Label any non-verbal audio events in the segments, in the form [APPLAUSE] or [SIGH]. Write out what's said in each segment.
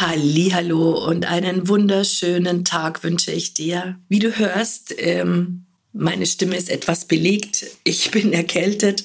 Hallo und einen wunderschönen Tag wünsche ich dir. Wie du hörst, ähm, meine Stimme ist etwas belegt. Ich bin erkältet,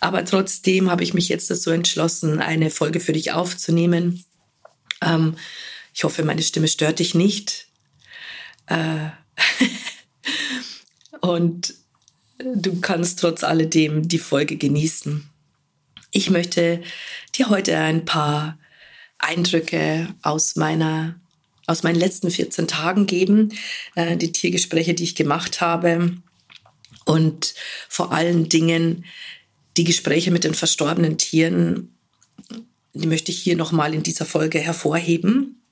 aber trotzdem habe ich mich jetzt dazu entschlossen, eine Folge für dich aufzunehmen. Ähm, ich hoffe, meine Stimme stört dich nicht. Äh [LAUGHS] und du kannst trotz alledem die Folge genießen. Ich möchte dir heute ein paar Eindrücke aus meiner aus meinen letzten 14 Tagen geben, äh, die Tiergespräche, die ich gemacht habe und vor allen Dingen die Gespräche mit den verstorbenen Tieren, die möchte ich hier nochmal in dieser Folge hervorheben,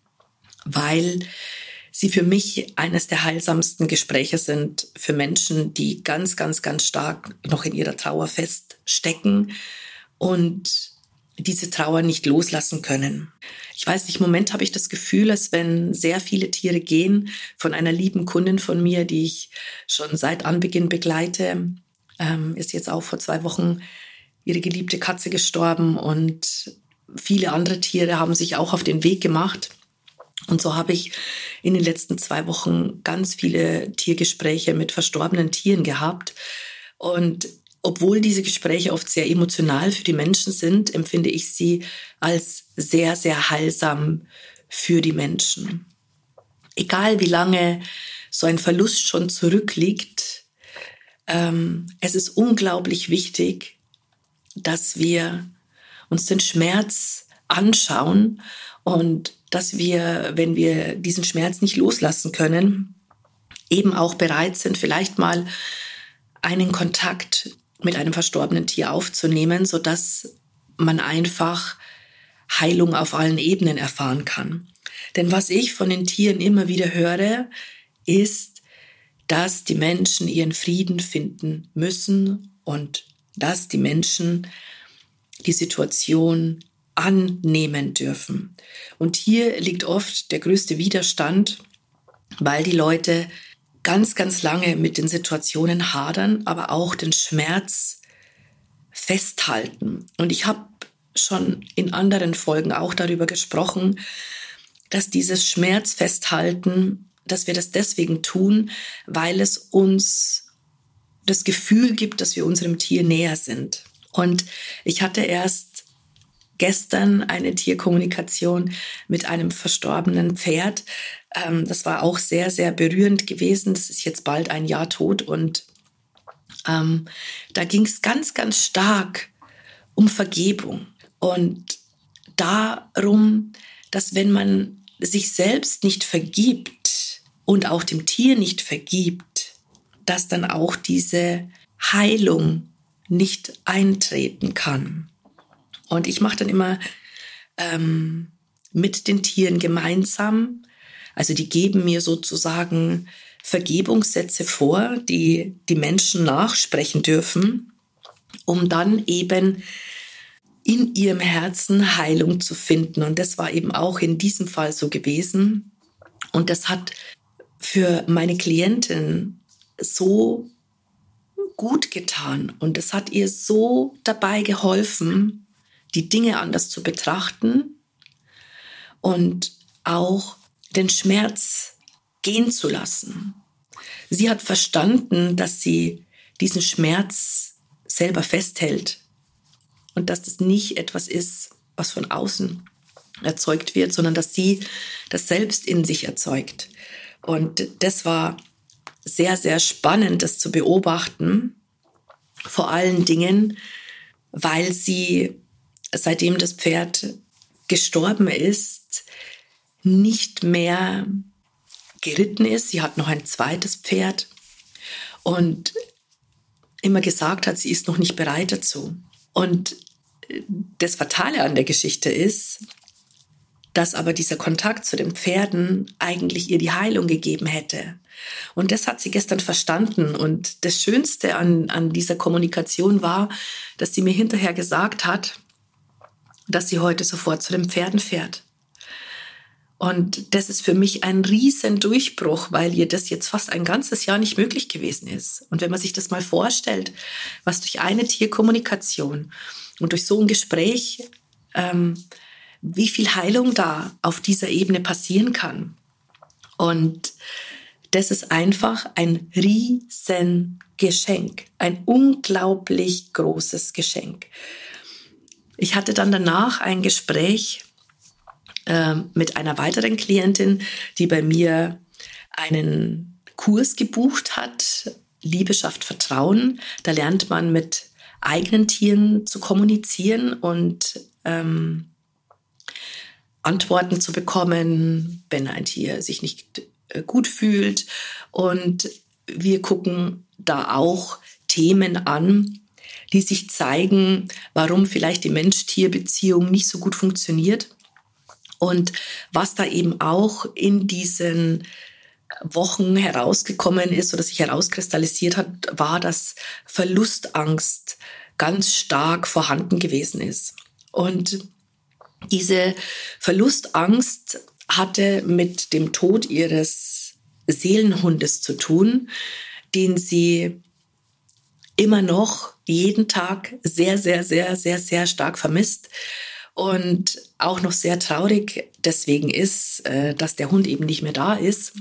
weil sie für mich eines der heilsamsten Gespräche sind für Menschen, die ganz, ganz, ganz stark noch in ihrer Trauer feststecken und diese Trauer nicht loslassen können. Ich weiß nicht, im Moment habe ich das Gefühl, als wenn sehr viele Tiere gehen von einer lieben Kundin von mir, die ich schon seit Anbeginn begleite, ähm, ist jetzt auch vor zwei Wochen ihre geliebte Katze gestorben und viele andere Tiere haben sich auch auf den Weg gemacht. Und so habe ich in den letzten zwei Wochen ganz viele Tiergespräche mit verstorbenen Tieren gehabt. Und obwohl diese Gespräche oft sehr emotional für die Menschen sind, empfinde ich sie als sehr, sehr heilsam für die Menschen. Egal wie lange so ein Verlust schon zurückliegt, ähm, es ist unglaublich wichtig, dass wir uns den Schmerz anschauen und dass wir, wenn wir diesen Schmerz nicht loslassen können, eben auch bereit sind, vielleicht mal einen Kontakt mit einem verstorbenen Tier aufzunehmen, sodass man einfach Heilung auf allen Ebenen erfahren kann. Denn was ich von den Tieren immer wieder höre, ist, dass die Menschen ihren Frieden finden müssen und dass die Menschen die Situation annehmen dürfen. Und hier liegt oft der größte Widerstand, weil die Leute ganz, ganz lange mit den Situationen hadern, aber auch den Schmerz festhalten. Und ich habe schon in anderen Folgen auch darüber gesprochen, dass dieses Schmerz festhalten, dass wir das deswegen tun, weil es uns das Gefühl gibt, dass wir unserem Tier näher sind. Und ich hatte erst gestern eine Tierkommunikation mit einem verstorbenen Pferd. Ähm, das war auch sehr, sehr berührend gewesen. Das ist jetzt bald ein Jahr tot und ähm, da ging es ganz, ganz stark um Vergebung und darum, dass wenn man sich selbst nicht vergibt und auch dem Tier nicht vergibt, dass dann auch diese Heilung nicht eintreten kann. Und ich mache dann immer ähm, mit den Tieren gemeinsam, also die geben mir sozusagen Vergebungssätze vor, die die Menschen nachsprechen dürfen, um dann eben in ihrem Herzen Heilung zu finden. Und das war eben auch in diesem Fall so gewesen. Und das hat für meine Klientin so gut getan und es hat ihr so dabei geholfen, die Dinge anders zu betrachten und auch den Schmerz gehen zu lassen. Sie hat verstanden, dass sie diesen Schmerz selber festhält und dass das nicht etwas ist, was von außen erzeugt wird, sondern dass sie das selbst in sich erzeugt. Und das war sehr, sehr spannend, das zu beobachten. Vor allen Dingen, weil sie seitdem das Pferd gestorben ist, nicht mehr geritten ist. Sie hat noch ein zweites Pferd und immer gesagt hat, sie ist noch nicht bereit dazu. Und das Fatale an der Geschichte ist, dass aber dieser Kontakt zu den Pferden eigentlich ihr die Heilung gegeben hätte. Und das hat sie gestern verstanden. Und das Schönste an, an dieser Kommunikation war, dass sie mir hinterher gesagt hat, dass sie heute sofort zu den Pferden fährt. Und das ist für mich ein riesen Durchbruch, weil ihr das jetzt fast ein ganzes Jahr nicht möglich gewesen ist. Und wenn man sich das mal vorstellt, was durch eine Tierkommunikation und durch so ein Gespräch, ähm, wie viel Heilung da auf dieser Ebene passieren kann. Und das ist einfach ein riesen Geschenk, ein unglaublich großes Geschenk. Ich hatte dann danach ein Gespräch äh, mit einer weiteren Klientin, die bei mir einen Kurs gebucht hat, Liebe schafft Vertrauen. Da lernt man mit eigenen Tieren zu kommunizieren und ähm, Antworten zu bekommen, wenn ein Tier sich nicht äh, gut fühlt. Und wir gucken da auch Themen an, die sich zeigen, warum vielleicht die Mensch-Tier-Beziehung nicht so gut funktioniert. Und was da eben auch in diesen Wochen herausgekommen ist oder sich herauskristallisiert hat, war, dass Verlustangst ganz stark vorhanden gewesen ist. Und diese Verlustangst hatte mit dem Tod ihres Seelenhundes zu tun, den sie immer noch jeden Tag sehr, sehr, sehr, sehr, sehr stark vermisst und auch noch sehr traurig deswegen ist, äh, dass der Hund eben nicht mehr da ist.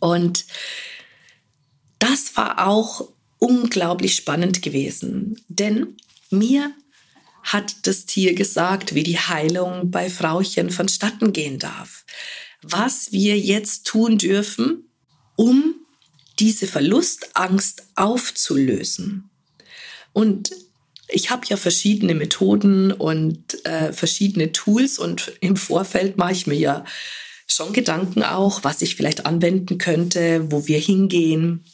Und das war auch unglaublich spannend gewesen, denn mir hat das Tier gesagt, wie die Heilung bei Frauchen vonstatten gehen darf. Was wir jetzt tun dürfen, um diese Verlustangst aufzulösen. Und ich habe ja verschiedene Methoden und äh, verschiedene Tools und im Vorfeld mache ich mir ja schon Gedanken auch, was ich vielleicht anwenden könnte, wo wir hingehen,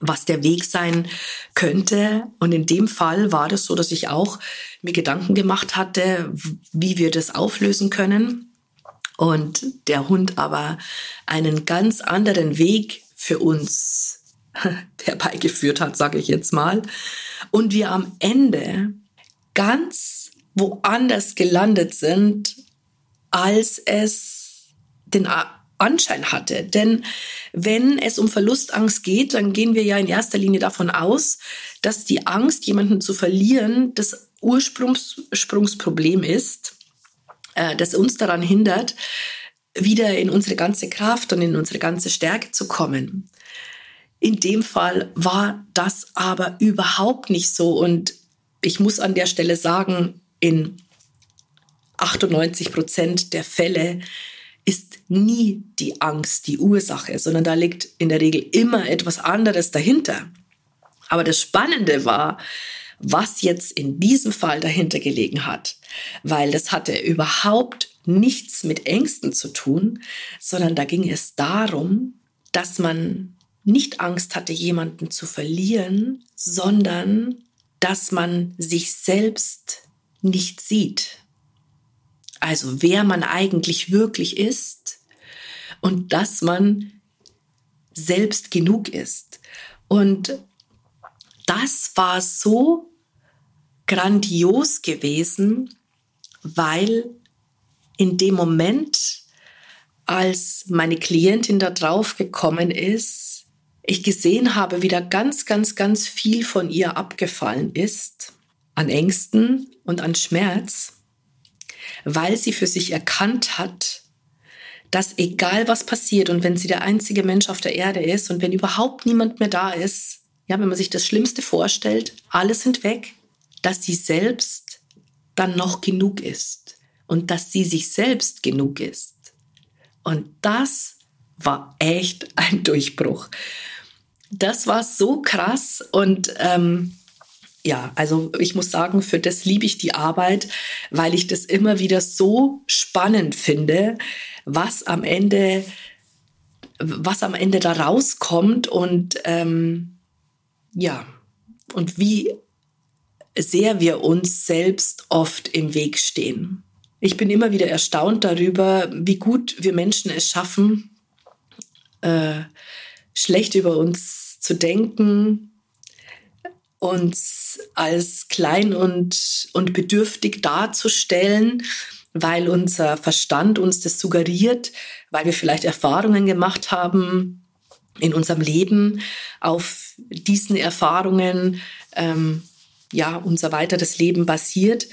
was der Weg sein könnte. Und in dem Fall war das so, dass ich auch mir Gedanken gemacht hatte, wie wir das auflösen können. Und der Hund aber einen ganz anderen Weg für uns [LAUGHS] herbeigeführt hat, sage ich jetzt mal. Und wir am Ende ganz woanders gelandet sind, als es den Anschein hatte. Denn wenn es um Verlustangst geht, dann gehen wir ja in erster Linie davon aus, dass die Angst, jemanden zu verlieren, das Ursprungsproblem ist, äh, das uns daran hindert, wieder in unsere ganze Kraft und in unsere ganze Stärke zu kommen. In dem Fall war das aber überhaupt nicht so. Und ich muss an der Stelle sagen, in 98 Prozent der Fälle ist nie die Angst die Ursache, sondern da liegt in der Regel immer etwas anderes dahinter. Aber das Spannende war, was jetzt in diesem Fall dahinter gelegen hat, weil das hatte überhaupt nichts mit Ängsten zu tun, sondern da ging es darum, dass man nicht Angst hatte, jemanden zu verlieren, sondern dass man sich selbst nicht sieht. Also wer man eigentlich wirklich ist und dass man selbst genug ist. Und das war so grandios gewesen, weil in dem Moment, als meine Klientin da drauf gekommen ist, ich gesehen habe, wie da ganz, ganz, ganz viel von ihr abgefallen ist, an Ängsten und an Schmerz, weil sie für sich erkannt hat, dass egal was passiert und wenn sie der einzige Mensch auf der Erde ist und wenn überhaupt niemand mehr da ist, ja, wenn man sich das Schlimmste vorstellt, alle sind weg, dass sie selbst dann noch genug ist und dass sie sich selbst genug ist. Und das war echt [LAUGHS] ein Durchbruch. Das war so krass und ähm, ja, also ich muss sagen, für das liebe ich die Arbeit, weil ich das immer wieder so spannend finde, was am Ende, was am Ende da rauskommt und ähm, ja, und wie sehr wir uns selbst oft im Weg stehen. Ich bin immer wieder erstaunt darüber, wie gut wir Menschen es schaffen, äh, schlecht über uns zu denken, uns als klein und, und bedürftig darzustellen, weil unser Verstand uns das suggeriert, weil wir vielleicht Erfahrungen gemacht haben in unserem Leben, auf diesen Erfahrungen ähm, ja unser weiteres Leben basiert,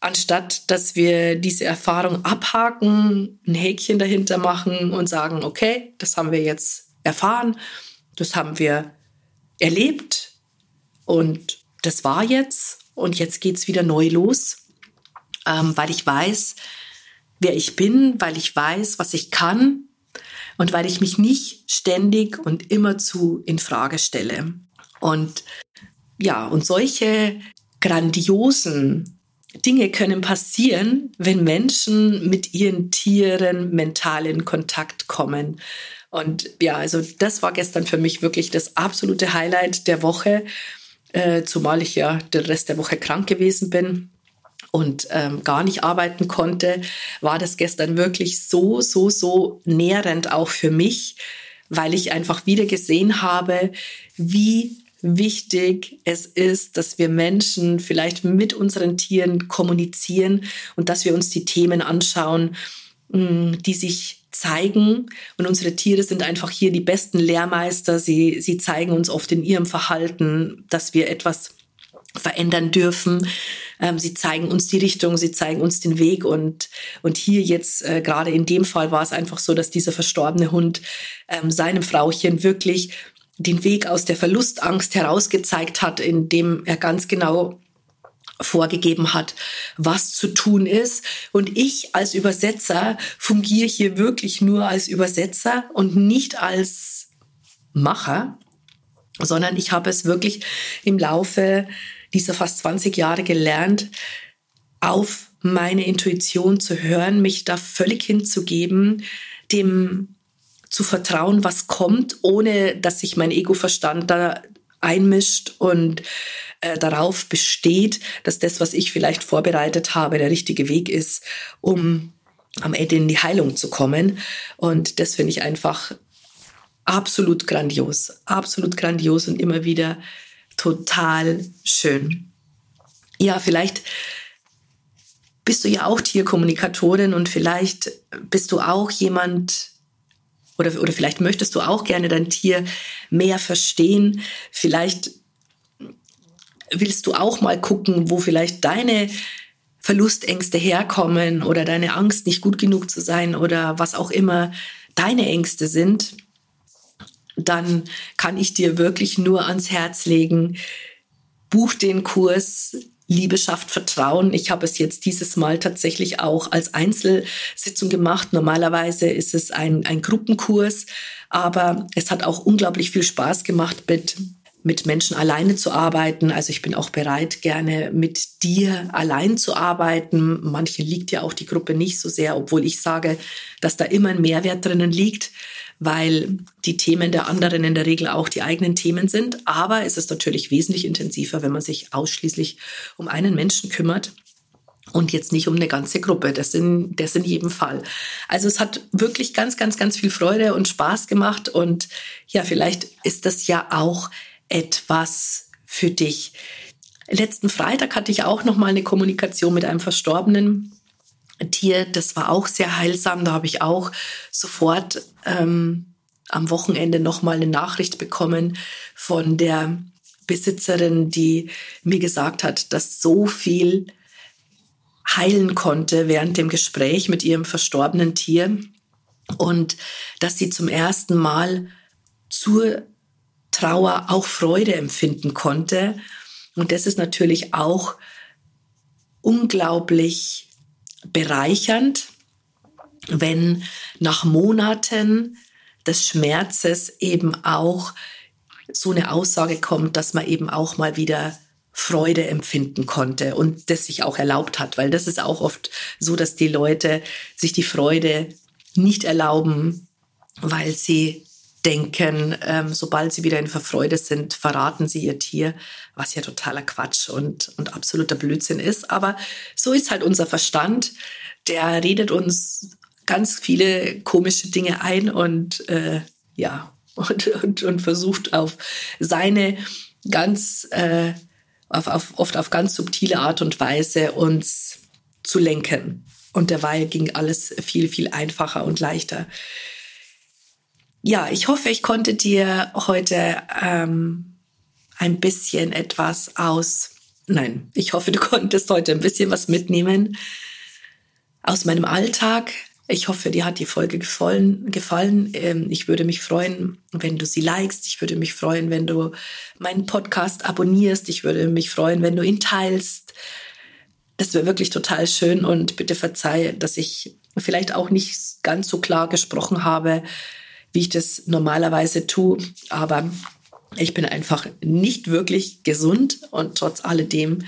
anstatt dass wir diese Erfahrung abhaken, ein Häkchen dahinter machen und sagen, okay, das haben wir jetzt erfahren, das haben wir erlebt und das war jetzt und jetzt geht es wieder neu los, ähm, weil ich weiß, wer ich bin, weil ich weiß, was ich kann und weil ich mich nicht ständig und immerzu in Frage stelle. Und ja, und solche grandiosen Dinge können passieren, wenn Menschen mit ihren Tieren mental in Kontakt kommen. Und ja, also das war gestern für mich wirklich das absolute Highlight der Woche, äh, zumal ich ja den Rest der Woche krank gewesen bin und ähm, gar nicht arbeiten konnte, war das gestern wirklich so, so, so nährend auch für mich, weil ich einfach wieder gesehen habe, wie wichtig es ist, dass wir Menschen vielleicht mit unseren Tieren kommunizieren und dass wir uns die Themen anschauen, mm, die sich zeigen. Und unsere Tiere sind einfach hier die besten Lehrmeister. Sie, sie zeigen uns oft in ihrem Verhalten, dass wir etwas verändern dürfen. Ähm, sie zeigen uns die Richtung, sie zeigen uns den Weg und, und hier jetzt, äh, gerade in dem Fall war es einfach so, dass dieser verstorbene Hund ähm, seinem Frauchen wirklich den Weg aus der Verlustangst herausgezeigt hat, indem er ganz genau vorgegeben hat, was zu tun ist. Und ich als Übersetzer fungiere hier wirklich nur als Übersetzer und nicht als Macher, sondern ich habe es wirklich im Laufe dieser fast 20 Jahre gelernt, auf meine Intuition zu hören, mich da völlig hinzugeben, dem zu vertrauen, was kommt, ohne dass sich mein Ego-Verstand da einmischt und äh, darauf besteht, dass das, was ich vielleicht vorbereitet habe, der richtige Weg ist, um am Ende in die Heilung zu kommen. Und das finde ich einfach absolut grandios, absolut grandios und immer wieder total schön. Ja, vielleicht bist du ja auch Tierkommunikatorin und vielleicht bist du auch jemand, oder, oder vielleicht möchtest du auch gerne dein Tier mehr verstehen. Vielleicht willst du auch mal gucken, wo vielleicht deine Verlustängste herkommen oder deine Angst, nicht gut genug zu sein oder was auch immer deine Ängste sind dann kann ich dir wirklich nur ans Herz legen, buch den Kurs Liebe schafft Vertrauen. Ich habe es jetzt dieses Mal tatsächlich auch als Einzelsitzung gemacht. Normalerweise ist es ein, ein Gruppenkurs, aber es hat auch unglaublich viel Spaß gemacht, mit, mit Menschen alleine zu arbeiten. Also ich bin auch bereit, gerne mit dir allein zu arbeiten. Manchen liegt ja auch die Gruppe nicht so sehr, obwohl ich sage, dass da immer ein Mehrwert drinnen liegt weil die Themen der anderen in der Regel auch die eigenen Themen sind. Aber es ist natürlich wesentlich intensiver, wenn man sich ausschließlich um einen Menschen kümmert und jetzt nicht um eine ganze Gruppe. Das in, das in jedem Fall. Also es hat wirklich ganz, ganz, ganz viel Freude und Spaß gemacht. Und ja, vielleicht ist das ja auch etwas für dich. Letzten Freitag hatte ich auch noch mal eine Kommunikation mit einem Verstorbenen Tier. Das war auch sehr heilsam. Da habe ich auch sofort ähm, am Wochenende nochmal eine Nachricht bekommen von der Besitzerin, die mir gesagt hat, dass so viel heilen konnte während dem Gespräch mit ihrem verstorbenen Tier und dass sie zum ersten Mal zur Trauer auch Freude empfinden konnte. Und das ist natürlich auch unglaublich bereichernd, wenn nach Monaten des Schmerzes eben auch so eine Aussage kommt, dass man eben auch mal wieder Freude empfinden konnte und das sich auch erlaubt hat, weil das ist auch oft so, dass die Leute sich die Freude nicht erlauben, weil sie denken, ähm, sobald sie wieder in Verfreude sind, verraten sie ihr Tier, was ja totaler Quatsch und, und absoluter Blödsinn ist. Aber so ist halt unser Verstand. Der redet uns ganz viele komische Dinge ein und äh, ja, [LAUGHS] und, und, und versucht auf seine ganz, äh, auf, auf, oft auf ganz subtile Art und Weise uns zu lenken. Und derweil ging alles viel, viel einfacher und leichter ja, ich hoffe, ich konnte dir heute ähm, ein bisschen etwas aus, nein, ich hoffe, du [LAUGHS] konntest heute ein bisschen was mitnehmen aus meinem Alltag. Ich hoffe, dir hat die Folge gefallen. gefallen. Ähm, ich würde mich freuen, wenn du sie likest. Ich würde mich freuen, wenn du meinen Podcast abonnierst. Ich würde mich freuen, wenn du ihn teilst. Das wäre wirklich total schön und bitte verzeih, dass ich vielleicht auch nicht ganz so klar gesprochen habe wie ich das normalerweise tue. Aber ich bin einfach nicht wirklich gesund und trotz alledem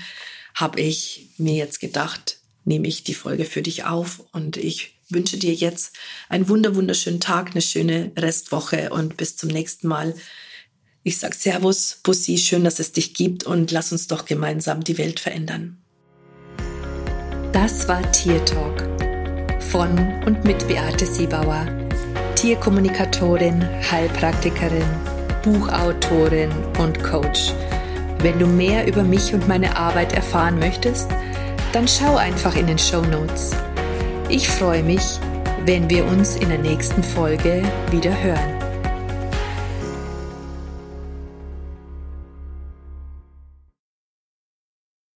habe ich mir jetzt gedacht, nehme ich die Folge für dich auf und ich wünsche dir jetzt einen wunder wunderschönen Tag, eine schöne Restwoche und bis zum nächsten Mal. Ich sage Servus, Bussi, schön, dass es dich gibt und lass uns doch gemeinsam die Welt verändern. Das war Tier Talk von und mit Beate Siebauer Tierkommunikatorin, Heilpraktikerin, Buchautorin und Coach. Wenn du mehr über mich und meine Arbeit erfahren möchtest, dann schau einfach in den Show Notes. Ich freue mich, wenn wir uns in der nächsten Folge wieder hören.